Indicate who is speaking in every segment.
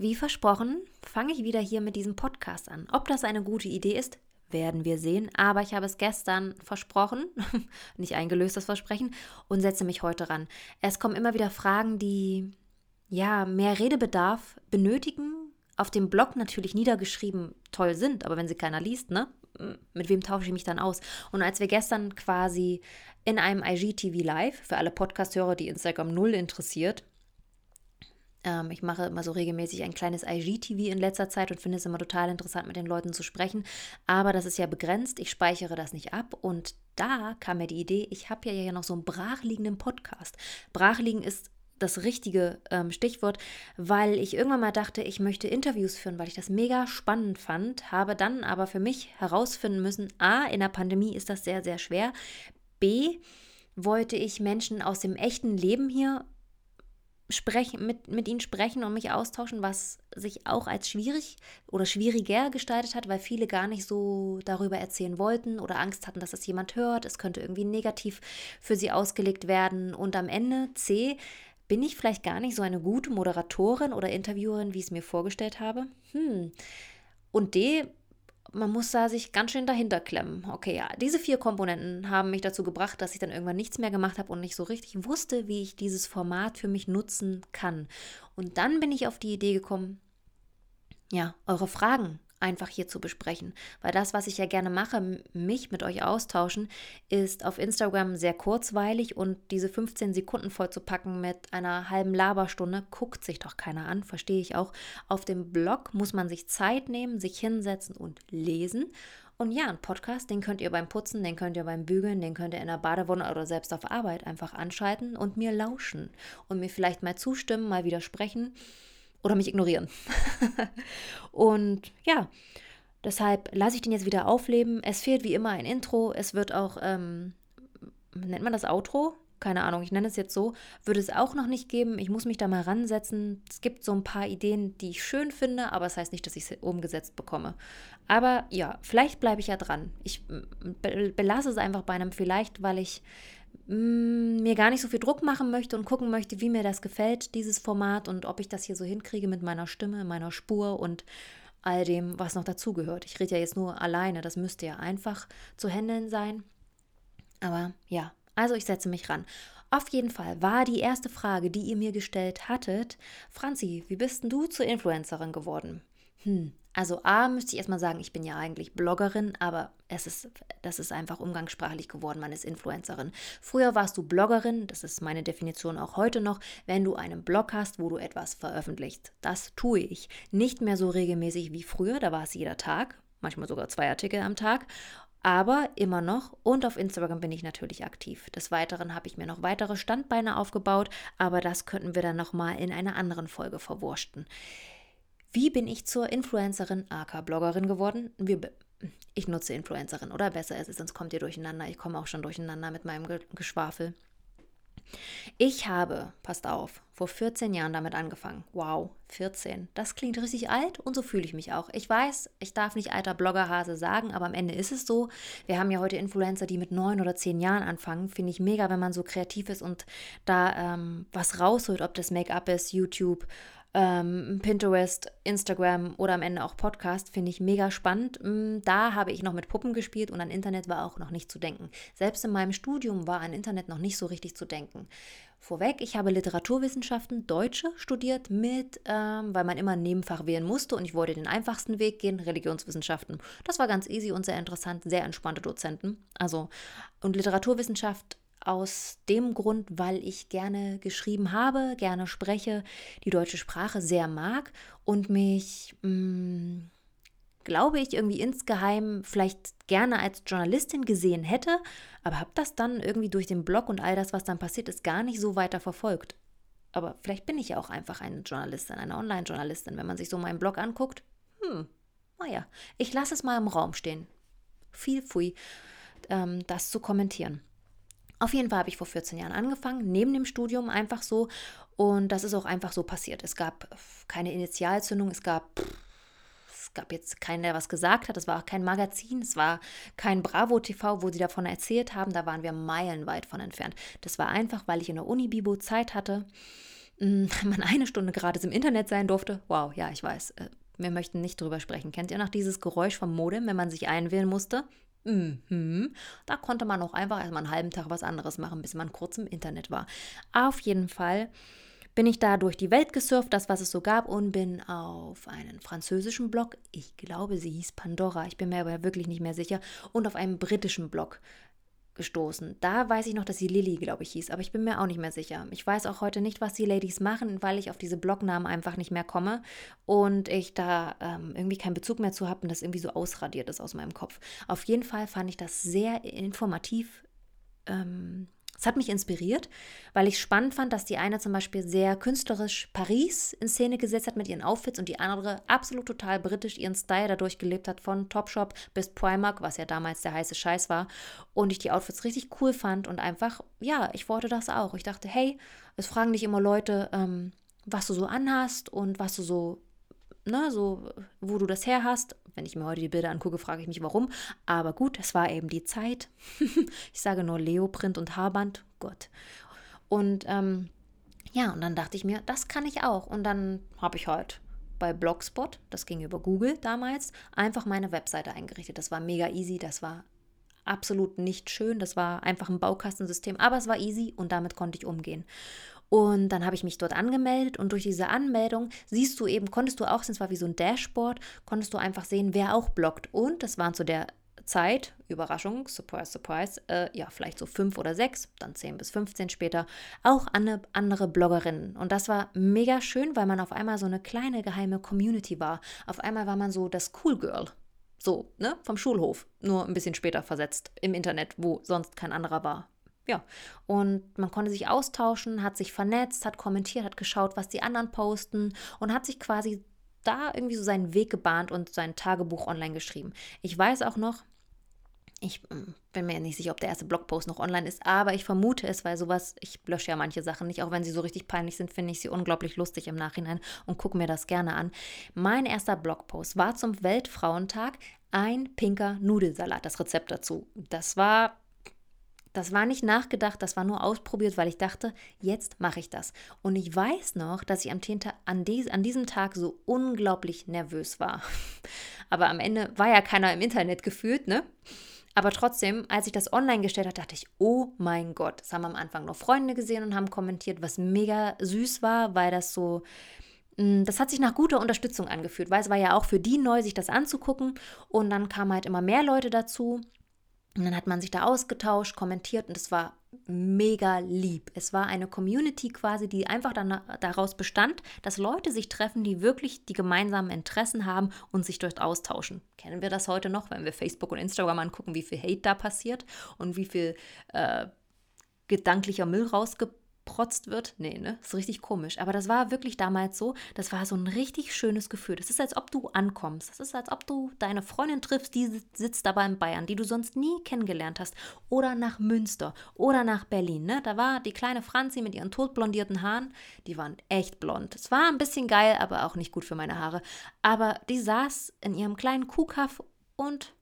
Speaker 1: Wie versprochen, fange ich wieder hier mit diesem Podcast an. Ob das eine gute Idee ist, werden wir sehen. Aber ich habe es gestern versprochen, nicht eingelöst das Versprechen, und setze mich heute ran. Es kommen immer wieder Fragen, die ja mehr Redebedarf benötigen. Auf dem Blog natürlich niedergeschrieben toll sind, aber wenn sie keiner liest, ne? Mit wem tausche ich mich dann aus? Und als wir gestern quasi in einem IGTV Live, für alle Podcast-Hörer, die Instagram null interessiert, ähm, ich mache immer so regelmäßig ein kleines IGTV in letzter Zeit und finde es immer total interessant, mit den Leuten zu sprechen. Aber das ist ja begrenzt. Ich speichere das nicht ab. Und da kam mir die Idee, ich habe ja hier noch so einen brachliegenden Podcast. Brachliegen ist das richtige ähm, Stichwort, weil ich irgendwann mal dachte, ich möchte Interviews führen, weil ich das mega spannend fand, habe dann aber für mich herausfinden müssen, a, in der Pandemie ist das sehr, sehr schwer, b, wollte ich Menschen aus dem echten Leben hier sprechen, mit, mit ihnen sprechen und mich austauschen, was sich auch als schwierig oder schwieriger gestaltet hat, weil viele gar nicht so darüber erzählen wollten oder Angst hatten, dass das jemand hört. Es könnte irgendwie negativ für sie ausgelegt werden. Und am Ende C, bin ich vielleicht gar nicht so eine gute Moderatorin oder Interviewerin, wie ich es mir vorgestellt habe? Hm. Und D, man muss da sich ganz schön dahinter klemmen. Okay, ja, diese vier Komponenten haben mich dazu gebracht, dass ich dann irgendwann nichts mehr gemacht habe und nicht so richtig wusste, wie ich dieses Format für mich nutzen kann. Und dann bin ich auf die Idee gekommen, ja, eure Fragen einfach hier zu besprechen. Weil das, was ich ja gerne mache, mich mit euch austauschen, ist auf Instagram sehr kurzweilig und diese 15 Sekunden vollzupacken mit einer halben Laberstunde, guckt sich doch keiner an, verstehe ich auch. Auf dem Blog muss man sich Zeit nehmen, sich hinsetzen und lesen. Und ja, ein Podcast, den könnt ihr beim Putzen, den könnt ihr beim Bügeln, den könnt ihr in der Badewanne oder selbst auf Arbeit einfach anschalten und mir lauschen und mir vielleicht mal zustimmen, mal widersprechen oder mich ignorieren. und ja, deshalb lasse ich den jetzt wieder aufleben. Es fehlt wie immer ein Intro. Es wird auch, ähm, nennt man das Outro? Keine Ahnung, ich nenne es jetzt so. Würde es auch noch nicht geben. Ich muss mich da mal ransetzen. Es gibt so ein paar Ideen, die ich schön finde, aber es das heißt nicht, dass ich sie umgesetzt bekomme. Aber ja, vielleicht bleibe ich ja dran. Ich belasse es einfach bei einem vielleicht, weil ich mir gar nicht so viel Druck machen möchte und gucken möchte, wie mir das gefällt, dieses Format und ob ich das hier so hinkriege mit meiner Stimme, meiner Spur und all dem, was noch dazugehört. Ich rede ja jetzt nur alleine, das müsste ja einfach zu handeln sein. Aber ja, also ich setze mich ran. Auf jeden Fall war die erste Frage, die ihr mir gestellt hattet, Franzi, wie bist denn du zur Influencerin geworden? Hm, also A müsste ich erstmal sagen, ich bin ja eigentlich Bloggerin, aber es ist, das ist einfach umgangssprachlich geworden, man ist Influencerin. Früher warst du Bloggerin, das ist meine Definition auch heute noch, wenn du einen Blog hast, wo du etwas veröffentlichst. Das tue ich. Nicht mehr so regelmäßig wie früher, da war es jeder Tag, manchmal sogar zwei Artikel am Tag. Aber immer noch und auf Instagram bin ich natürlich aktiv. Des Weiteren habe ich mir noch weitere Standbeine aufgebaut, aber das könnten wir dann nochmal in einer anderen Folge verwurschten. Wie bin ich zur Influencerin, AK Bloggerin geworden? Wir, ich nutze Influencerin, oder besser ist es, sonst kommt ihr durcheinander. Ich komme auch schon durcheinander mit meinem Geschwafel. Ich habe, passt auf, vor 14 Jahren damit angefangen. Wow, 14. Das klingt richtig alt und so fühle ich mich auch. Ich weiß, ich darf nicht alter Bloggerhase sagen, aber am Ende ist es so. Wir haben ja heute Influencer, die mit 9 oder 10 Jahren anfangen. Finde ich mega, wenn man so kreativ ist und da ähm, was rausholt, ob das Make-up ist, YouTube, ähm, Pinterest, Instagram oder am Ende auch Podcast, finde ich mega spannend. Mm, da habe ich noch mit Puppen gespielt und an Internet war auch noch nicht zu denken. Selbst in meinem Studium war an Internet noch nicht so richtig zu denken. Vorweg, ich habe Literaturwissenschaften, Deutsche studiert mit, ähm, weil man immer ein Nebenfach wählen musste und ich wollte den einfachsten Weg gehen, Religionswissenschaften. Das war ganz easy und sehr interessant, sehr entspannte Dozenten. Also, und Literaturwissenschaft aus dem Grund, weil ich gerne geschrieben habe, gerne spreche, die deutsche Sprache sehr mag und mich, mh, mm, glaube ich, irgendwie insgeheim vielleicht gerne als Journalistin gesehen hätte, aber habe das dann irgendwie durch den Blog und all das, was dann passiert ist, gar nicht so weiter verfolgt. Aber vielleicht bin ich ja auch einfach eine Journalistin, eine Online-Journalistin, wenn man sich so meinen Blog anguckt. Hm, naja, ich lasse es mal im Raum stehen. Viel free, ähm, das zu kommentieren. Auf jeden Fall habe ich vor 14 Jahren angefangen, neben dem Studium einfach so. Und das ist auch einfach so passiert. Es gab keine Initialzündung, es gab, es gab jetzt keinen, der was gesagt hat. Es war auch kein Magazin, es war kein Bravo TV, wo sie davon erzählt haben. Da waren wir meilenweit von entfernt. Das war einfach, weil ich in der Uni Bibo Zeit hatte man eine Stunde gratis im Internet sein durfte. Wow, ja, ich weiß. Äh, wir möchten nicht drüber sprechen. Kennt ihr noch dieses Geräusch vom Modem, wenn man sich einwählen musste? Mhm. Da konnte man auch einfach erstmal einen halben Tag was anderes machen, bis man kurz im Internet war. Auf jeden Fall bin ich da durch die Welt gesurft, das, was es so gab, und bin auf einen französischen Blog, ich glaube, sie hieß Pandora, ich bin mir aber wirklich nicht mehr sicher, und auf einen britischen Blog gestoßen. Da weiß ich noch, dass sie Lilly, glaube ich, hieß, aber ich bin mir auch nicht mehr sicher. Ich weiß auch heute nicht, was die Ladies machen, weil ich auf diese Blognamen einfach nicht mehr komme und ich da ähm, irgendwie keinen Bezug mehr zu habe und das irgendwie so ausradiert ist aus meinem Kopf. Auf jeden Fall fand ich das sehr informativ. Ähm, es hat mich inspiriert, weil ich spannend fand, dass die eine zum Beispiel sehr künstlerisch Paris in Szene gesetzt hat mit ihren Outfits und die andere absolut total britisch ihren Style dadurch gelebt hat, von Topshop bis Primark, was ja damals der heiße Scheiß war. Und ich die Outfits richtig cool fand und einfach, ja, ich wollte das auch. Ich dachte, hey, es fragen dich immer Leute, ähm, was du so anhast und was du so ne, so, wo du das her hast. Wenn ich mir heute die Bilder angucke, frage ich mich warum. Aber gut, es war eben die Zeit. ich sage nur Leoprint und Haarband. Gott. Und ähm, ja, und dann dachte ich mir, das kann ich auch. Und dann habe ich halt bei Blogspot, das ging über Google damals, einfach meine Webseite eingerichtet. Das war mega easy, das war absolut nicht schön, das war einfach ein Baukastensystem, aber es war easy und damit konnte ich umgehen. Und dann habe ich mich dort angemeldet und durch diese Anmeldung siehst du eben, konntest du auch, es war wie so ein Dashboard, konntest du einfach sehen, wer auch bloggt. Und das waren zu der Zeit, Überraschung, surprise, surprise, äh, ja, vielleicht so fünf oder sechs, dann zehn bis 15 später, auch eine, andere Bloggerinnen. Und das war mega schön, weil man auf einmal so eine kleine geheime Community war. Auf einmal war man so das Cool Girl. So, ne, vom Schulhof, nur ein bisschen später versetzt im Internet, wo sonst kein anderer war ja, und man konnte sich austauschen, hat sich vernetzt, hat kommentiert, hat geschaut, was die anderen posten und hat sich quasi da irgendwie so seinen Weg gebahnt und sein Tagebuch online geschrieben. Ich weiß auch noch, ich hm, bin mir nicht sicher, ob der erste Blogpost noch online ist, aber ich vermute es, weil sowas, ich lösche ja manche Sachen nicht, auch wenn sie so richtig peinlich sind, finde ich sie unglaublich lustig im Nachhinein und gucke mir das gerne an. Mein erster Blogpost war zum Weltfrauentag ein pinker Nudelsalat, das Rezept dazu. Das war das war nicht nachgedacht, das war nur ausprobiert, weil ich dachte, jetzt mache ich das. Und ich weiß noch, dass ich am an, an diesem Tag so unglaublich nervös war. Aber am Ende war ja keiner im Internet gefühlt, ne? Aber trotzdem, als ich das online gestellt habe, dachte ich, oh mein Gott. Das haben am Anfang noch Freunde gesehen und haben kommentiert, was mega süß war, weil das so, mm, das hat sich nach guter Unterstützung angefühlt, weil es war ja auch für die neu, sich das anzugucken. Und dann kamen halt immer mehr Leute dazu. Und dann hat man sich da ausgetauscht, kommentiert und es war mega lieb. Es war eine Community quasi, die einfach dann daraus bestand, dass Leute sich treffen, die wirklich die gemeinsamen Interessen haben und sich dort austauschen. Kennen wir das heute noch, wenn wir Facebook und Instagram angucken, wie viel Hate da passiert und wie viel äh, gedanklicher Müll rausgebracht geprotzt wird. Nee, ne? Ist richtig komisch. Aber das war wirklich damals so. Das war so ein richtig schönes Gefühl. Das ist, als ob du ankommst. Das ist, als ob du deine Freundin triffst, die sitzt aber in Bayern, die du sonst nie kennengelernt hast. Oder nach Münster oder nach Berlin. Ne? Da war die kleine Franzi mit ihren totblondierten Haaren. Die waren echt blond. Es war ein bisschen geil, aber auch nicht gut für meine Haare. Aber die saß in ihrem kleinen Kuhkaff und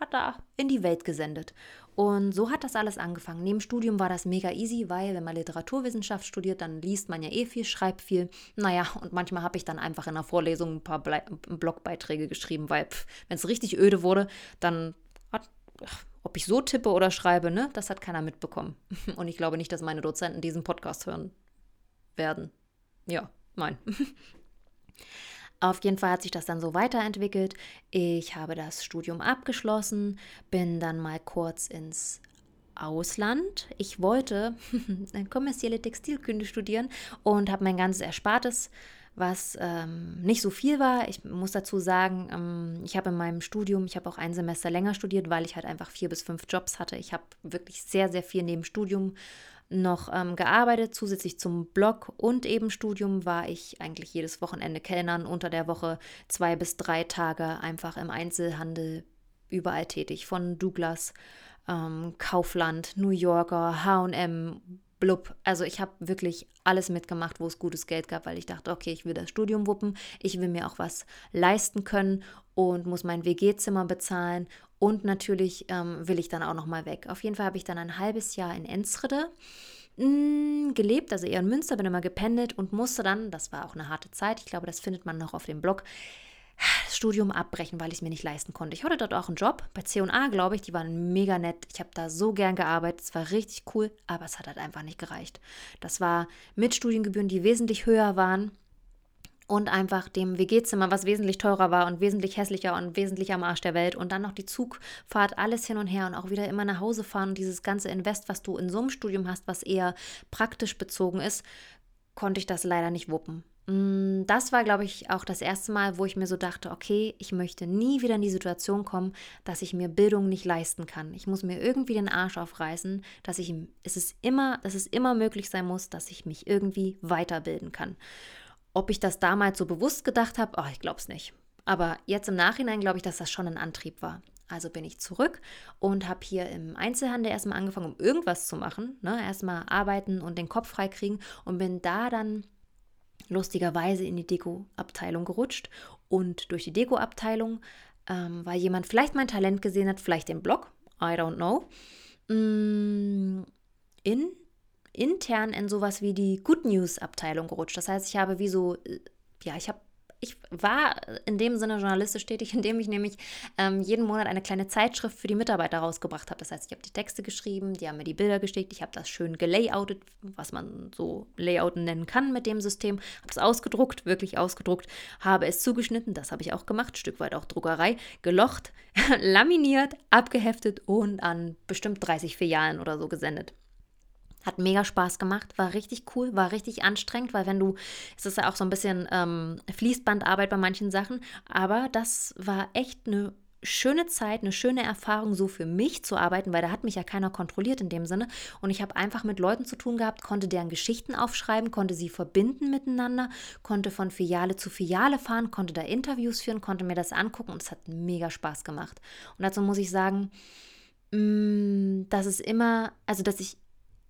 Speaker 1: hat da in die Welt gesendet. Und so hat das alles angefangen. Neben Studium war das mega easy, weil wenn man Literaturwissenschaft studiert, dann liest man ja eh viel, schreibt viel. Naja, und manchmal habe ich dann einfach in der Vorlesung ein paar Ble Blogbeiträge geschrieben, weil wenn es richtig öde wurde, dann hat, ob ich so tippe oder schreibe, ne, das hat keiner mitbekommen. Und ich glaube nicht, dass meine Dozenten diesen Podcast hören werden. Ja, nein. Auf jeden Fall hat sich das dann so weiterentwickelt. Ich habe das Studium abgeschlossen, bin dann mal kurz ins Ausland. Ich wollte kommerzielle Textilkunde studieren und habe mein ganzes Erspartes, was ähm, nicht so viel war. Ich muss dazu sagen, ähm, ich habe in meinem Studium, ich habe auch ein Semester länger studiert, weil ich halt einfach vier bis fünf Jobs hatte. Ich habe wirklich sehr, sehr viel neben Studium noch ähm, gearbeitet. Zusätzlich zum Blog und eben Studium war ich eigentlich jedes Wochenende Kellnern, unter der Woche zwei bis drei Tage einfach im Einzelhandel überall tätig. Von Douglas, ähm, Kaufland, New Yorker, HM, blub. Also ich habe wirklich alles mitgemacht, wo es gutes Geld gab, weil ich dachte, okay, ich will das Studium wuppen, ich will mir auch was leisten können und muss mein WG-Zimmer bezahlen und natürlich ähm, will ich dann auch noch mal weg. Auf jeden Fall habe ich dann ein halbes Jahr in Enschede mh, gelebt, also eher in Münster, bin immer gependelt und musste dann, das war auch eine harte Zeit, ich glaube, das findet man noch auf dem Blog, das Studium abbrechen, weil ich es mir nicht leisten konnte. Ich hatte dort auch einen Job bei C&A, glaube ich, die waren mega nett. Ich habe da so gern gearbeitet, es war richtig cool, aber es hat halt einfach nicht gereicht. Das war mit Studiengebühren, die wesentlich höher waren und einfach dem WG-Zimmer, was wesentlich teurer war und wesentlich hässlicher und wesentlich am Arsch der Welt und dann noch die Zugfahrt, alles hin und her und auch wieder immer nach Hause fahren und dieses ganze Invest, was du in so einem Studium hast, was eher praktisch bezogen ist, konnte ich das leider nicht wuppen. Mm, das war, glaube ich, auch das erste Mal, wo ich mir so dachte, okay, ich möchte nie wieder in die Situation kommen, dass ich mir Bildung nicht leisten kann. Ich muss mir irgendwie den Arsch aufreißen, dass ich es ist immer, dass es immer möglich sein muss, dass ich mich irgendwie weiterbilden kann. Ob ich das damals so bewusst gedacht habe, oh, ich glaube es nicht. Aber jetzt im Nachhinein glaube ich, dass das schon ein Antrieb war. Also bin ich zurück und habe hier im Einzelhandel erstmal angefangen, um irgendwas zu machen. Ne? Erstmal arbeiten und den Kopf freikriegen und bin da dann lustigerweise in die Deko-Abteilung gerutscht. Und durch die Deko-Abteilung, ähm, weil jemand vielleicht mein Talent gesehen hat, vielleicht den Blog, I don't know, mm, in, intern in sowas wie die Good News-Abteilung gerutscht. Das heißt, ich habe wie so, äh, ja, ich habe ich war in dem Sinne journalistisch tätig, indem ich nämlich ähm, jeden Monat eine kleine Zeitschrift für die Mitarbeiter rausgebracht habe. Das heißt, ich habe die Texte geschrieben, die haben mir die Bilder geschickt, ich habe das schön gelayoutet, was man so Layouten nennen kann mit dem System, habe es ausgedruckt, wirklich ausgedruckt, habe es zugeschnitten, das habe ich auch gemacht, Stück weit auch Druckerei, gelocht, laminiert, abgeheftet und an bestimmt 30 Filialen oder so gesendet. Hat mega Spaß gemacht, war richtig cool, war richtig anstrengend, weil wenn du, es ist ja auch so ein bisschen ähm, Fließbandarbeit bei manchen Sachen, aber das war echt eine schöne Zeit, eine schöne Erfahrung, so für mich zu arbeiten, weil da hat mich ja keiner kontrolliert in dem Sinne. Und ich habe einfach mit Leuten zu tun gehabt, konnte deren Geschichten aufschreiben, konnte sie verbinden miteinander, konnte von Filiale zu Filiale fahren, konnte da Interviews führen, konnte mir das angucken und es hat mega Spaß gemacht. Und dazu muss ich sagen, mm, dass es immer, also dass ich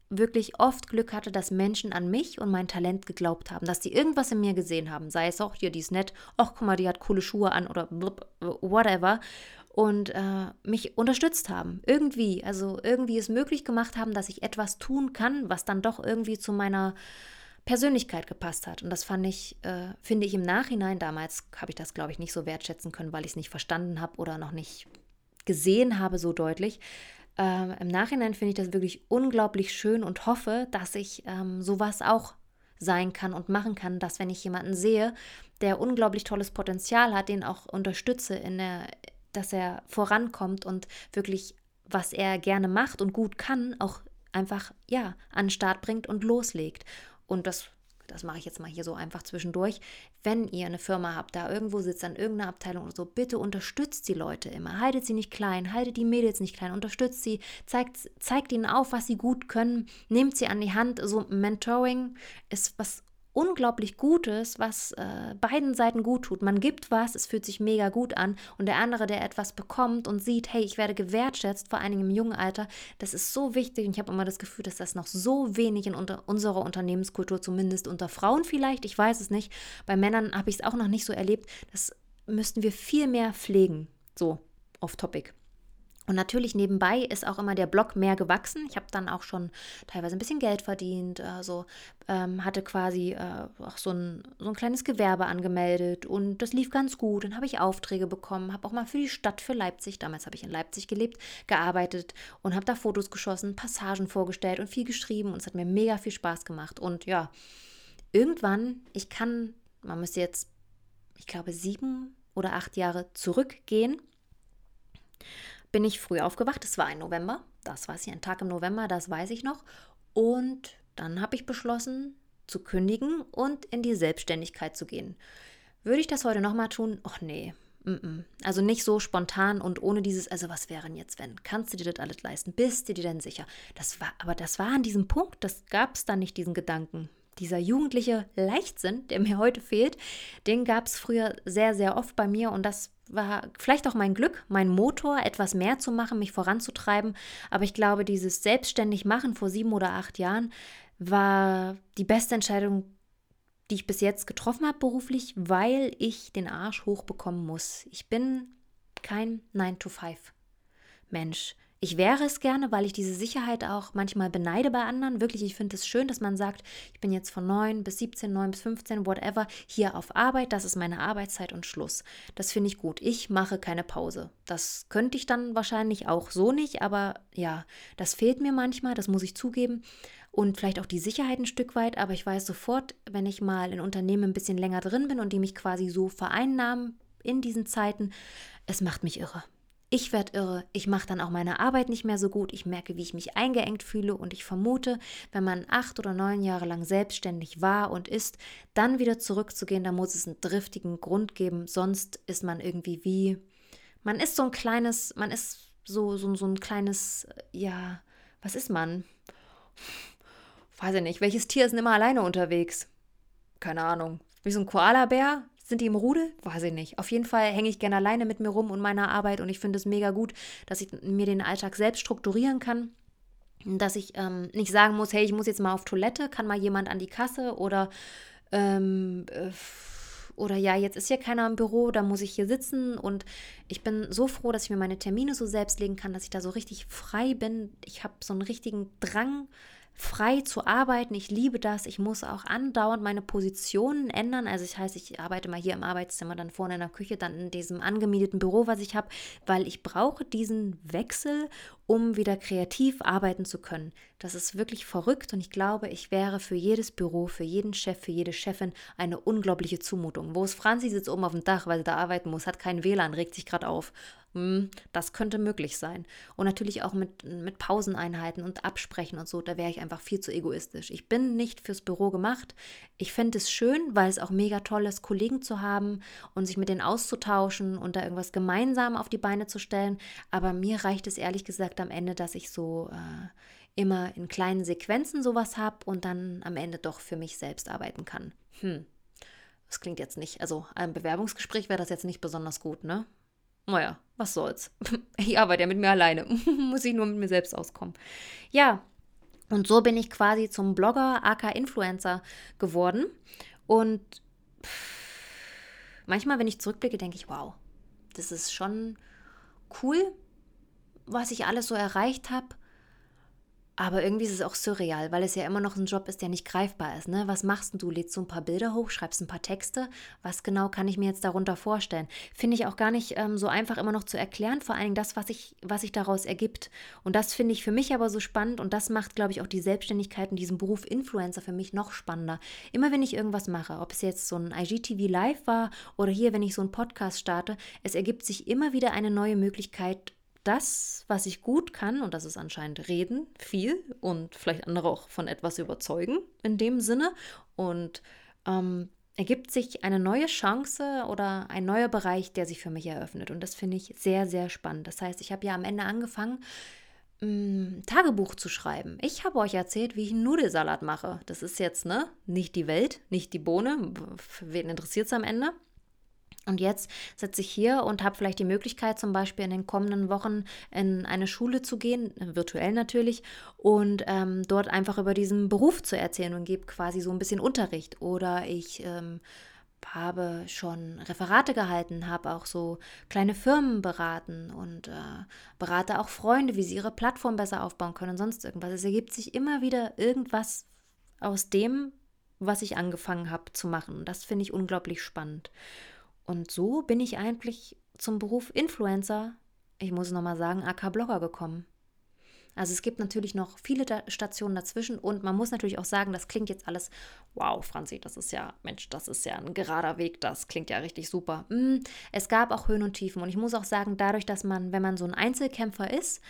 Speaker 1: wirklich oft Glück hatte, dass Menschen an mich und mein Talent geglaubt haben, dass sie irgendwas in mir gesehen haben, sei es auch hier, die ist nett, ach guck mal, die hat coole Schuhe an oder blub, whatever und äh, mich unterstützt haben, irgendwie, also irgendwie es möglich gemacht haben, dass ich etwas tun kann, was dann doch irgendwie zu meiner Persönlichkeit gepasst hat. Und das fand ich, äh, finde ich im Nachhinein, damals habe ich das, glaube ich, nicht so wertschätzen können, weil ich es nicht verstanden habe oder noch nicht gesehen habe so deutlich. Ähm, Im Nachhinein finde ich das wirklich unglaublich schön und hoffe, dass ich ähm, sowas auch sein kann und machen kann, dass wenn ich jemanden sehe, der unglaublich tolles Potenzial hat, den auch unterstütze, in der, dass er vorankommt und wirklich, was er gerne macht und gut kann, auch einfach ja an den Start bringt und loslegt. Und das das mache ich jetzt mal hier so einfach zwischendurch, wenn ihr eine Firma habt, da irgendwo sitzt an irgendeiner Abteilung oder so, bitte unterstützt die Leute immer. Haltet sie nicht klein, haltet die Mädels nicht klein, unterstützt sie, zeigt, zeigt ihnen auf, was sie gut können, nehmt sie an die Hand. So Mentoring ist was unglaublich Gutes, was äh, beiden Seiten gut tut. Man gibt was, es fühlt sich mega gut an und der andere, der etwas bekommt und sieht, hey, ich werde gewertschätzt, vor Dingen im jungen Alter, das ist so wichtig und ich habe immer das Gefühl, dass das noch so wenig in unter unserer Unternehmenskultur, zumindest unter Frauen vielleicht, ich weiß es nicht, bei Männern habe ich es auch noch nicht so erlebt, das müssten wir viel mehr pflegen, so off topic. Und natürlich nebenbei ist auch immer der Blog mehr gewachsen. Ich habe dann auch schon teilweise ein bisschen Geld verdient, also ähm, hatte quasi äh, auch so ein, so ein kleines Gewerbe angemeldet und das lief ganz gut. Dann habe ich Aufträge bekommen, habe auch mal für die Stadt, für Leipzig, damals habe ich in Leipzig gelebt, gearbeitet und habe da Fotos geschossen, Passagen vorgestellt und viel geschrieben und es hat mir mega viel Spaß gemacht. Und ja, irgendwann, ich kann, man müsste jetzt, ich glaube, sieben oder acht Jahre zurückgehen bin ich früh aufgewacht. Es war ein November, das war hier ein Tag im November, das weiß ich noch. Und dann habe ich beschlossen, zu kündigen und in die Selbstständigkeit zu gehen. Würde ich das heute nochmal tun? Och nee. Also nicht so spontan und ohne dieses, also was wäre denn jetzt, wenn? Kannst du dir das alles leisten? Bist du dir denn sicher? Das war, aber das war an diesem Punkt, das gab es dann nicht, diesen Gedanken. Dieser jugendliche Leichtsinn, der mir heute fehlt, den gab es früher sehr, sehr oft bei mir und das war vielleicht auch mein Glück, mein Motor, etwas mehr zu machen, mich voranzutreiben. Aber ich glaube, dieses selbstständig machen vor sieben oder acht Jahren war die beste Entscheidung, die ich bis jetzt getroffen habe beruflich, weil ich den Arsch hochbekommen muss. Ich bin kein 9-to-5-Mensch. Ich wäre es gerne, weil ich diese Sicherheit auch manchmal beneide bei anderen. Wirklich, ich finde es schön, dass man sagt, ich bin jetzt von 9 bis 17, 9 bis 15, whatever, hier auf Arbeit, das ist meine Arbeitszeit und Schluss. Das finde ich gut. Ich mache keine Pause. Das könnte ich dann wahrscheinlich auch so nicht, aber ja, das fehlt mir manchmal, das muss ich zugeben und vielleicht auch die Sicherheit ein Stück weit, aber ich weiß sofort, wenn ich mal in Unternehmen ein bisschen länger drin bin und die mich quasi so vereinnahmen in diesen Zeiten, es macht mich irre. Ich werde irre, ich mache dann auch meine Arbeit nicht mehr so gut, ich merke, wie ich mich eingeengt fühle und ich vermute, wenn man acht oder neun Jahre lang selbstständig war und ist, dann wieder zurückzugehen, da muss es einen driftigen Grund geben, sonst ist man irgendwie wie, man ist so ein kleines, man ist so, so, so ein kleines, ja, was ist man? weiß ich nicht, welches Tier ist denn immer alleine unterwegs? Keine Ahnung. Wie so ein Koalabär? Sind die im Rudel? Weiß ich nicht. Auf jeden Fall hänge ich gerne alleine mit mir rum und meiner Arbeit und ich finde es mega gut, dass ich mir den Alltag selbst strukturieren kann. Dass ich ähm, nicht sagen muss, hey, ich muss jetzt mal auf Toilette, kann mal jemand an die Kasse oder ähm, äh, oder ja, jetzt ist hier keiner im Büro, da muss ich hier sitzen und ich bin so froh, dass ich mir meine Termine so selbst legen kann, dass ich da so richtig frei bin. Ich habe so einen richtigen Drang, frei zu arbeiten. Ich liebe das. Ich muss auch andauernd meine Positionen ändern. Also das heißt, ich arbeite mal hier im Arbeitszimmer, dann vorne in der Küche, dann in diesem angemieteten Büro, was ich habe, weil ich brauche diesen Wechsel, um wieder kreativ arbeiten zu können. Das ist wirklich verrückt und ich glaube, ich wäre für jedes Büro, für jeden Chef, für jede Chefin eine unglaubliche Zumutung. Wo ist Franzi sitzt oben auf dem Dach, weil sie da arbeiten muss, hat kein WLAN, regt sich gerade auf. Hm, das könnte möglich sein. Und natürlich auch mit, mit Pauseneinheiten und Absprechen und so, da wäre ich einfach viel zu egoistisch. Ich bin nicht fürs Büro gemacht. Ich fände es schön, weil es auch mega toll ist, Kollegen zu haben und sich mit denen auszutauschen und da irgendwas gemeinsam auf die Beine zu stellen. Aber mir reicht es ehrlich gesagt am Ende, dass ich so äh, immer in kleinen Sequenzen sowas habe und dann am Ende doch für mich selbst arbeiten kann. Hm. Das klingt jetzt nicht, also ein Bewerbungsgespräch wäre das jetzt nicht besonders gut, ne? Naja, was soll's. Ich arbeite ja mit mir alleine. Muss ich nur mit mir selbst auskommen. Ja, und so bin ich quasi zum Blogger, aka Influencer geworden. Und manchmal, wenn ich zurückblicke, denke ich, wow, das ist schon cool, was ich alles so erreicht habe. Aber irgendwie ist es auch surreal, weil es ja immer noch ein Job ist, der nicht greifbar ist. Ne? Was machst du? Lädst du ein paar Bilder hoch, schreibst ein paar Texte? Was genau kann ich mir jetzt darunter vorstellen? Finde ich auch gar nicht ähm, so einfach immer noch zu erklären, vor allen Dingen das, was sich was sich daraus ergibt. Und das finde ich für mich aber so spannend und das macht, glaube ich, auch die Selbstständigkeit in diesem Beruf Influencer für mich noch spannender. Immer wenn ich irgendwas mache, ob es jetzt so ein IGTV Live war oder hier, wenn ich so einen Podcast starte, es ergibt sich immer wieder eine neue Möglichkeit, das, was ich gut kann, und das ist anscheinend reden, viel und vielleicht andere auch von etwas überzeugen in dem Sinne. Und ähm, ergibt sich eine neue Chance oder ein neuer Bereich, der sich für mich eröffnet. Und das finde ich sehr, sehr spannend. Das heißt, ich habe ja am Ende angefangen, mm, Tagebuch zu schreiben. Ich habe euch erzählt, wie ich einen Nudelsalat mache. Das ist jetzt, ne, nicht die Welt, nicht die Bohne. Wen interessiert es am Ende? Und jetzt sitze ich hier und habe vielleicht die Möglichkeit, zum Beispiel in den kommenden Wochen in eine Schule zu gehen, virtuell natürlich, und ähm, dort einfach über diesen Beruf zu erzählen und gebe quasi so ein bisschen Unterricht. Oder ich ähm, habe schon Referate gehalten, habe auch so kleine Firmen beraten und äh, berate auch Freunde, wie sie ihre Plattform besser aufbauen können und sonst irgendwas. Es ergibt sich immer wieder irgendwas aus dem, was ich angefangen habe zu machen. Das finde ich unglaublich spannend. Und so bin ich eigentlich zum Beruf Influencer, ich muss nochmal sagen, AK-Blogger gekommen. Also es gibt natürlich noch viele Stationen dazwischen und man muss natürlich auch sagen, das klingt jetzt alles, wow, Franzi, das ist ja, Mensch, das ist ja ein gerader Weg, das klingt ja richtig super. Mm, es gab auch Höhen und Tiefen und ich muss auch sagen, dadurch, dass man, wenn man so ein Einzelkämpfer ist,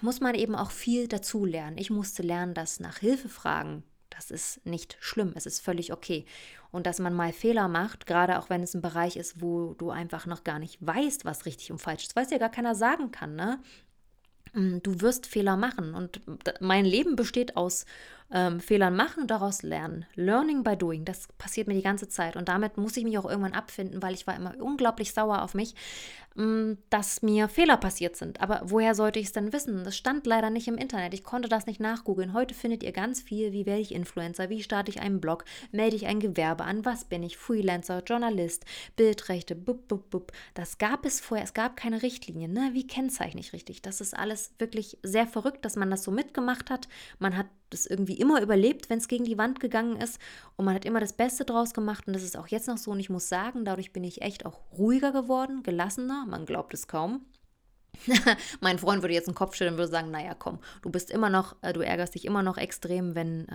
Speaker 1: muss man eben auch viel dazu lernen. Ich musste lernen, dass nach Hilfe fragen das ist nicht schlimm, es ist völlig okay. Und dass man mal Fehler macht, gerade auch wenn es ein Bereich ist, wo du einfach noch gar nicht weißt, was richtig und falsch ist, weil es ja gar keiner sagen kann, ne? Mm, du wirst Fehler machen und mein Leben besteht aus ähm, Fehlern machen und daraus lernen. Learning by doing, das passiert mir die ganze Zeit. Und damit muss ich mich auch irgendwann abfinden, weil ich war immer unglaublich sauer auf mich, dass mir Fehler passiert sind. Aber woher sollte ich es denn wissen? Das stand leider nicht im Internet. Ich konnte das nicht nachgoogeln. Heute findet ihr ganz viel, wie werde ich Influencer, wie starte ich einen Blog, melde ich ein Gewerbe an, was bin ich, Freelancer, Journalist, Bildrechte, bub, bub, bub. Das gab es vorher, es gab keine Richtlinien. Ne? Wie kennzeichne ich richtig? Das ist alles wirklich sehr verrückt, dass man das so mitgemacht hat. Man hat das irgendwie immer überlebt, wenn es gegen die Wand gegangen ist. Und man hat immer das Beste draus gemacht. Und das ist auch jetzt noch so. Und ich muss sagen, dadurch bin ich echt auch ruhiger geworden, gelassener. Man glaubt es kaum. mein Freund würde jetzt einen Kopf stellen und würde sagen, naja, komm, du bist immer noch, äh, du ärgerst dich immer noch extrem, wenn äh,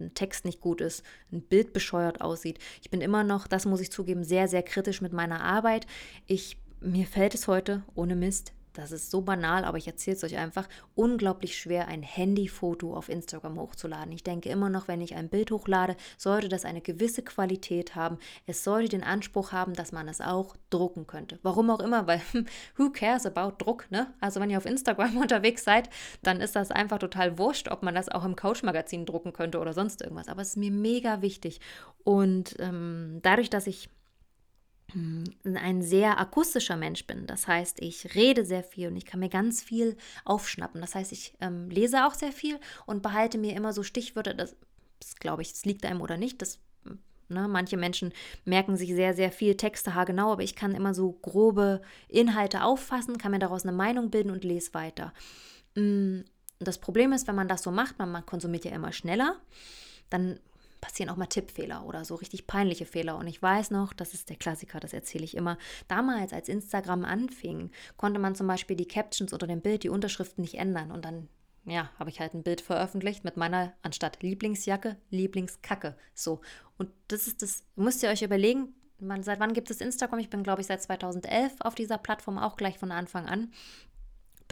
Speaker 1: ein Text nicht gut ist, ein Bild bescheuert aussieht. Ich bin immer noch, das muss ich zugeben, sehr, sehr kritisch mit meiner Arbeit. Ich, mir fällt es heute, ohne Mist, das ist so banal, aber ich erzähle es euch einfach, unglaublich schwer, ein Handyfoto auf Instagram hochzuladen. Ich denke immer noch, wenn ich ein Bild hochlade, sollte das eine gewisse Qualität haben. Es sollte den Anspruch haben, dass man es auch drucken könnte. Warum auch immer, weil who cares about Druck, ne? Also wenn ihr auf Instagram unterwegs seid, dann ist das einfach total wurscht, ob man das auch im Couch-Magazin drucken könnte oder sonst irgendwas. Aber es ist mir mega wichtig. Und ähm, dadurch, dass ich hm, ein sehr akustischer Mensch bin. Das heißt, ich rede sehr viel und ich kann mir ganz viel aufschnappen. Das heißt, ich ähm, lese auch sehr viel und behalte mir immer so Stichwörter. Das, das glaube ich, das liegt einem oder nicht. Das, ne, manche Menschen merken sich sehr, sehr viel Texte haargenau, aber ich kann immer so grobe Inhalte auffassen, kann mir daraus eine Meinung bilden und lese weiter. Das Problem ist, wenn man das so macht, man, man konsumiert ja immer schneller, dann passieren auch mal Tippfehler oder so richtig peinliche Fehler. Und ich weiß noch, das ist der Klassiker, das erzähle ich immer. Damals, als Instagram anfing, konnte man zum Beispiel die Captions unter dem Bild, die Unterschriften nicht ändern. Und dann, ja, habe ich halt ein Bild veröffentlicht mit meiner, anstatt Lieblingsjacke, Lieblingskacke. So. Und das ist das, müsst ihr euch überlegen, man, seit wann gibt es Instagram? Ich bin, glaube ich, seit 2011 auf dieser Plattform, auch gleich von Anfang an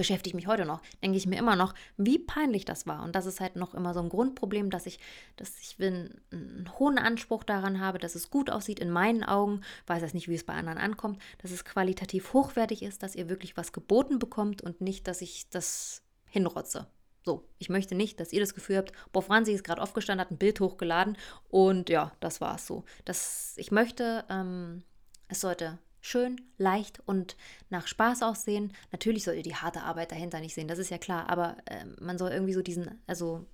Speaker 1: beschäftigt mich heute noch, denke ich mir immer noch, wie peinlich das war. Und das ist halt noch immer so ein Grundproblem, dass ich, dass ich einen, einen hohen Anspruch daran habe, dass es gut aussieht in meinen Augen, weiß jetzt nicht, wie es bei anderen ankommt, dass es qualitativ hochwertig ist, dass ihr wirklich was geboten bekommt und nicht, dass ich das hinrotze. So, ich möchte nicht, dass ihr das Gefühl habt, boah, Franzi ist gerade aufgestanden, hat ein Bild hochgeladen und ja, das war es so. Das, ich möchte, ähm, es sollte schön, leicht und nach Spaß aussehen. Natürlich soll ihr die harte Arbeit dahinter nicht sehen, das ist ja klar, aber äh, man soll irgendwie so diesen, also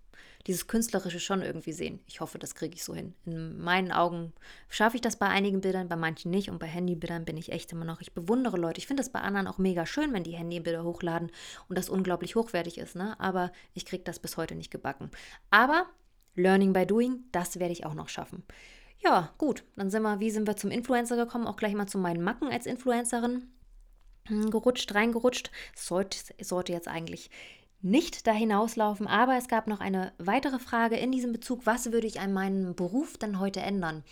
Speaker 1: dieses Künstlerische schon irgendwie sehen. Ich hoffe, das kriege ich so hin. In meinen Augen schaffe ich das bei einigen Bildern, bei manchen nicht und bei Handybildern bin ich echt immer noch. Ich bewundere Leute. Ich finde das bei anderen auch mega schön, wenn die Handybilder hochladen und das unglaublich hochwertig ist, ne? Aber ich kriege das bis heute nicht gebacken. Aber Learning by Doing, das werde ich auch noch schaffen. Ja, gut, dann sind wir, wie sind wir zum Influencer gekommen? Auch gleich mal zu meinen Macken als Influencerin. Hm, gerutscht, reingerutscht. Sollte, sollte jetzt eigentlich nicht da hinauslaufen, aber es gab noch eine weitere Frage in diesem Bezug. Was würde ich an meinem Beruf dann heute ändern?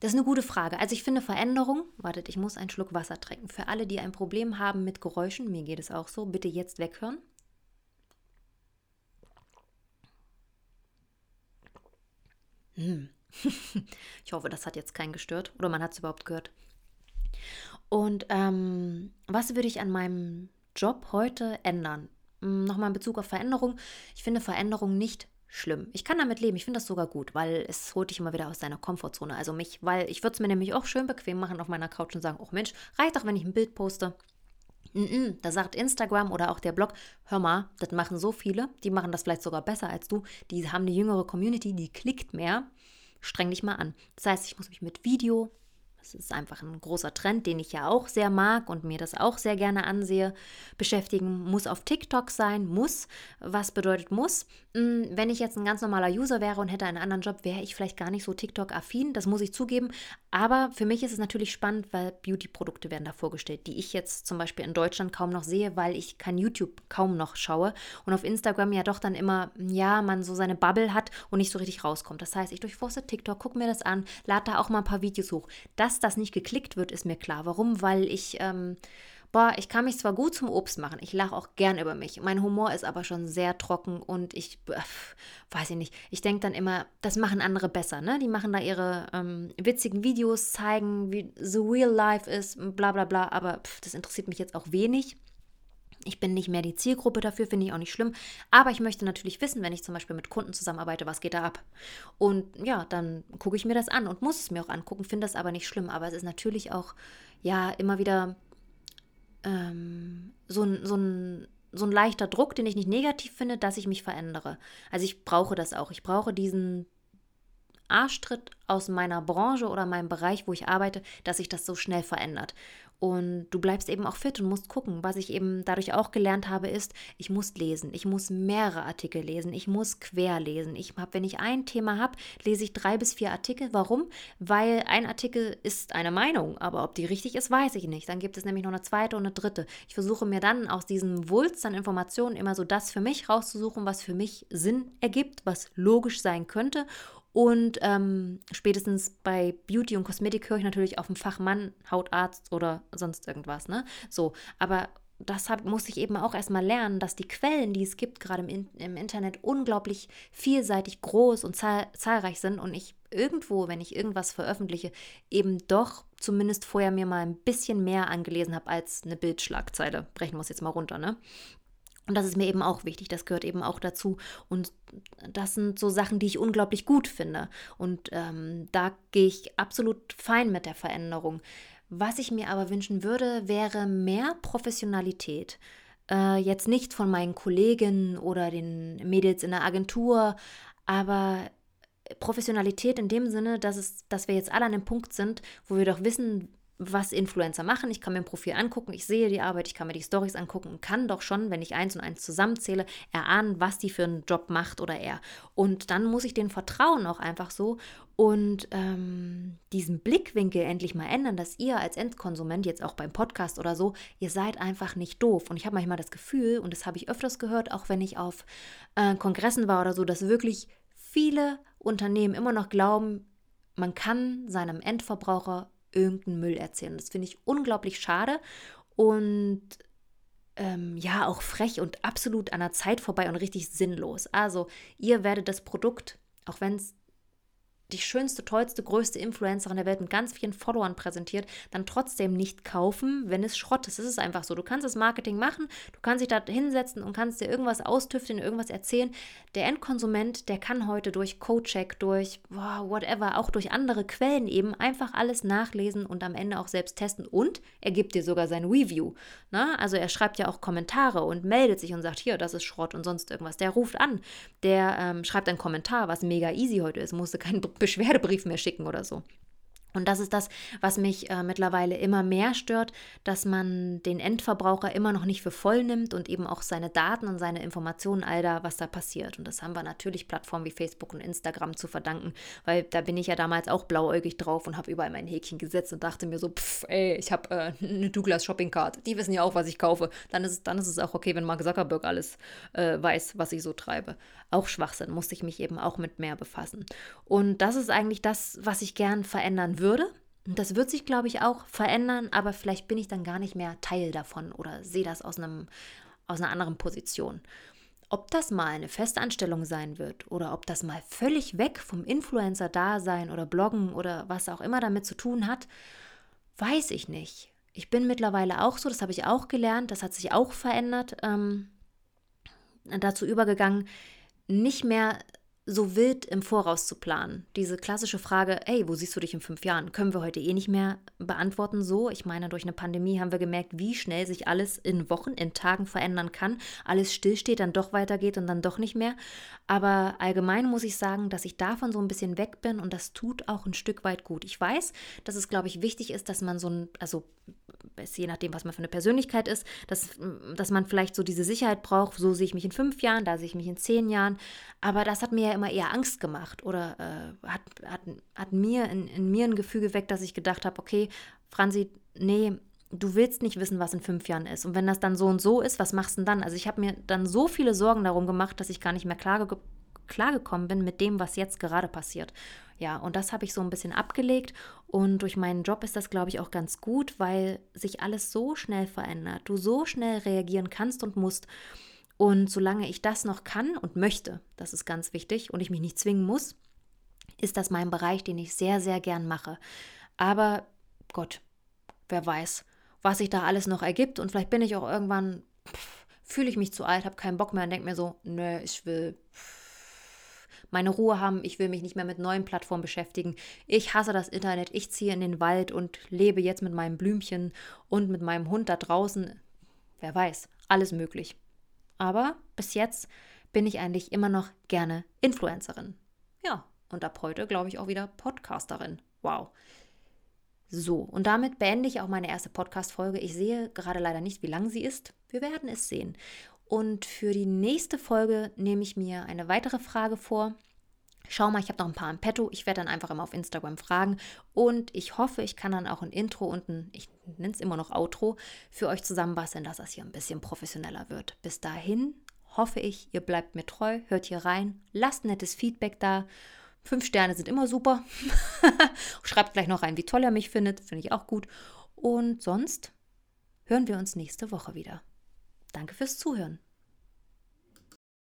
Speaker 1: Das ist eine gute Frage. Also ich finde Veränderung, wartet, ich muss einen Schluck Wasser trinken. Für alle, die ein Problem haben mit Geräuschen, mir geht es auch so, bitte jetzt weghören. Hm. ich hoffe, das hat jetzt keinen gestört oder man hat es überhaupt gehört. Und ähm, was würde ich an meinem Job heute ändern? Hm, nochmal in Bezug auf Veränderung. Ich finde Veränderung nicht schlimm. Ich kann damit leben. Ich finde das sogar gut, weil es holt dich immer wieder aus deiner Komfortzone. Also mich, weil ich würde es mir nämlich auch schön bequem machen auf meiner Couch und sagen, oh Mensch, reicht doch, wenn ich ein Bild poste. Mm da sagt Instagram oder auch der Blog, hör mal, das machen so viele, die machen das vielleicht sogar besser als du, die haben eine jüngere Community, die klickt mehr streng dich mal an. Das heißt, ich muss mich mit Video, das ist einfach ein großer Trend, den ich ja auch sehr mag und mir das auch sehr gerne ansehe, beschäftigen. Muss auf TikTok sein, muss. Was bedeutet muss? Hm, wenn ich jetzt ein ganz normaler User wäre und hätte einen anderen Job, wäre ich vielleicht gar nicht so TikTok-affin, das muss ich zugeben. Aber für mich ist es natürlich spannend, weil Beauty-Produkte werden da vorgestellt, die ich jetzt zum Beispiel in Deutschland kaum noch sehe, weil ich kein YouTube kaum noch schaue und auf Instagram ja doch dann immer, ja, man so seine Bubble hat und nicht so richtig rauskommt. Das heißt, ich durchforste TikTok, gucke mir das an, lade da auch mal ein paar Videos hoch. Dass das nicht geklickt wird, ist mir klar. Warum? Weil ich ähm, boah, ich kann mich zwar gut zum Obst machen, ich lache auch gern über mich. Mein Humor ist aber schon sehr trocken und ich, äh, weiß ich nicht, ich denke dann immer, das machen andere besser, ne? Die machen da ihre ähm, witzigen Videos, zeigen, wie the real life ist, bla bla bla, aber pff, das interessiert mich jetzt auch wenig. Ich bin nicht mehr die Zielgruppe dafür, finde ich auch nicht schlimm. Aber ich möchte natürlich wissen, wenn ich zum Beispiel mit Kunden zusammenarbeite, was geht da ab. Und ja, dann gucke ich mir das an und muss es mir auch angucken, finde das aber nicht schlimm. Aber es ist natürlich auch, ja, immer wieder ähm, so, ein, so, ein, so ein leichter Druck, den ich nicht negativ finde, dass ich mich verändere. Also ich brauche das auch. Ich brauche diesen Arschtritt aus meiner Branche oder meinem Bereich, wo ich arbeite, dass sich das so schnell verändert. Und du bleibst eben auch fit und musst gucken. Was ich eben dadurch auch gelernt habe, ist, ich muss lesen. Ich muss mehrere Artikel lesen. Ich muss quer lesen. Ich habe, wenn ich ein Thema habe, lese ich drei bis vier Artikel. Warum? Weil ein Artikel ist eine Meinung, aber ob die richtig ist, weiß ich nicht. Dann gibt es nämlich noch eine zweite und eine dritte. Ich versuche mir dann aus diesem Wulst an Informationen immer so das für mich rauszusuchen, was für mich Sinn ergibt, was logisch sein könnte und ähm, spätestens bei Beauty und Kosmetik höre ich natürlich auf einen Fachmann, Hautarzt oder sonst irgendwas. Ne? So, aber das hab, musste ich eben auch erstmal lernen, dass die Quellen, die es gibt, gerade im, im Internet unglaublich vielseitig groß und zahl, zahlreich sind und ich irgendwo, wenn ich irgendwas veröffentliche, eben doch zumindest vorher mir mal ein bisschen mehr angelesen habe als eine Bildschlagzeile. Brechen wir es jetzt mal runter, ne? Und das ist mir eben auch wichtig, das gehört eben auch dazu. Und das sind so Sachen, die ich unglaublich gut finde. Und ähm, da gehe ich absolut fein mit der Veränderung. Was ich mir aber wünschen würde, wäre mehr Professionalität. Äh, jetzt nicht von meinen Kolleginnen oder den Mädels in der Agentur, aber Professionalität in dem Sinne, dass, es, dass wir jetzt alle an dem Punkt sind, wo wir doch wissen, was Influencer machen. Ich kann mir ein Profil angucken, ich sehe die Arbeit, ich kann mir die Stories angucken und kann doch schon, wenn ich eins und eins zusammenzähle, erahnen, was die für einen Job macht oder er. Und dann muss ich den vertrauen auch einfach so und ähm, diesen Blickwinkel endlich mal ändern, dass ihr als Endkonsument, jetzt auch beim Podcast oder so, ihr seid einfach nicht doof. Und ich habe manchmal das Gefühl, und das habe ich öfters gehört, auch wenn ich auf äh, Kongressen war oder so, dass wirklich viele Unternehmen immer noch glauben, man kann seinem Endverbraucher irgendeinen Müll erzählen. Das finde ich unglaublich schade und ähm, ja, auch frech und absolut an der Zeit vorbei und richtig sinnlos. Also, ihr werdet das Produkt, auch wenn es die schönste, tollste, größte Influencerin der Welt mit ganz vielen Followern präsentiert, dann trotzdem nicht kaufen, wenn es Schrott ist. Es ist einfach so. Du kannst das Marketing machen, du kannst dich da hinsetzen und kannst dir irgendwas austüfteln, irgendwas erzählen. Der Endkonsument, der kann heute durch Codecheck, durch wow, whatever, auch durch andere Quellen eben einfach alles nachlesen und am Ende auch selbst testen. Und er gibt dir sogar sein Review. Na? Also er schreibt ja auch Kommentare und meldet sich und sagt, hier, das ist Schrott und sonst irgendwas. Der ruft an, der ähm, schreibt einen Kommentar, was mega easy heute ist, musste keinen Beschwerdebrief mehr schicken oder so. Und das ist das, was mich äh, mittlerweile immer mehr stört, dass man den Endverbraucher immer noch nicht für voll nimmt und eben auch seine Daten und seine Informationen, all da, was da passiert. Und das haben wir natürlich Plattformen wie Facebook und Instagram zu verdanken, weil da bin ich ja damals auch blauäugig drauf und habe überall mein Häkchen gesetzt und dachte mir so, pff, ey, ich habe äh, eine Douglas Shopping Card, die wissen ja auch, was ich kaufe. Dann ist, dann ist es auch okay, wenn Mark Zuckerberg alles äh, weiß, was ich so treibe. Auch Schwachsinn, musste ich mich eben auch mit mehr befassen. Und das ist eigentlich das, was ich gern verändern würde würde. Und das wird sich, glaube ich, auch verändern, aber vielleicht bin ich dann gar nicht mehr Teil davon oder sehe das aus, einem, aus einer anderen Position. Ob das mal eine Festanstellung sein wird oder ob das mal völlig weg vom Influencer-Dasein oder Bloggen oder was auch immer damit zu tun hat, weiß ich nicht. Ich bin mittlerweile auch so, das habe ich auch gelernt, das hat sich auch verändert, ähm, dazu übergegangen, nicht mehr so wild im Voraus zu planen. Diese klassische Frage, hey, wo siehst du dich in fünf Jahren, können wir heute eh nicht mehr beantworten so. Ich meine, durch eine Pandemie haben wir gemerkt, wie schnell sich alles in Wochen, in Tagen verändern kann. Alles stillsteht, dann doch weitergeht und dann doch nicht mehr. Aber allgemein muss ich sagen, dass ich davon so ein bisschen weg bin und das tut auch ein Stück weit gut. Ich weiß, dass es, glaube ich, wichtig ist, dass man so ein, also je nachdem, was man für eine Persönlichkeit ist, dass, dass man vielleicht so diese Sicherheit braucht, so sehe ich mich in fünf Jahren, da sehe ich mich in zehn Jahren. Aber das hat mir ja immer eher Angst gemacht oder äh, hat, hat, hat mir in, in mir ein Gefühl geweckt, dass ich gedacht habe, okay, Franzi, nee, du willst nicht wissen, was in fünf Jahren ist. Und wenn das dann so und so ist, was machst du denn dann? Also ich habe mir dann so viele Sorgen darum gemacht, dass ich gar nicht mehr klar, klargekommen bin mit dem, was jetzt gerade passiert. Ja, und das habe ich so ein bisschen abgelegt und durch meinen Job ist das, glaube ich, auch ganz gut, weil sich alles so schnell verändert, du so schnell reagieren kannst und musst. Und solange ich das noch kann und möchte, das ist ganz wichtig und ich mich nicht zwingen muss, ist das mein Bereich, den ich sehr, sehr gern mache. Aber Gott, wer weiß, was sich da alles noch ergibt und vielleicht bin ich auch irgendwann. Pff, fühle ich mich zu alt, habe keinen Bock mehr und denke mir so, nö, ich will meine Ruhe haben, ich will mich nicht mehr mit neuen Plattformen beschäftigen. Ich hasse das Internet, ich ziehe in den Wald und lebe jetzt mit meinem Blümchen und mit meinem Hund da draußen. Wer weiß, alles möglich. Aber bis jetzt bin ich eigentlich immer noch gerne Influencerin. Ja, und ab heute glaube ich auch wieder Podcasterin. Wow. So, und damit beende ich auch meine erste Podcast-Folge. Ich sehe gerade leider nicht, wie lang sie ist. Wir werden es sehen. Und für die nächste Folge nehme ich mir eine weitere Frage vor. Schau mal, ich habe noch ein paar im Petto. Ich werde dann einfach immer auf Instagram fragen. Und ich hoffe, ich kann dann auch ein Intro und ein, ich nenne es immer noch Outro, für euch zusammenbasteln, dass das hier ein bisschen professioneller wird. Bis dahin hoffe ich, ihr bleibt mir treu, hört hier rein, lasst nettes Feedback da. Fünf Sterne sind immer super. Schreibt gleich noch rein, wie toll er mich findet. Finde ich auch gut. Und sonst hören wir uns nächste Woche wieder. Danke fürs Zuhören.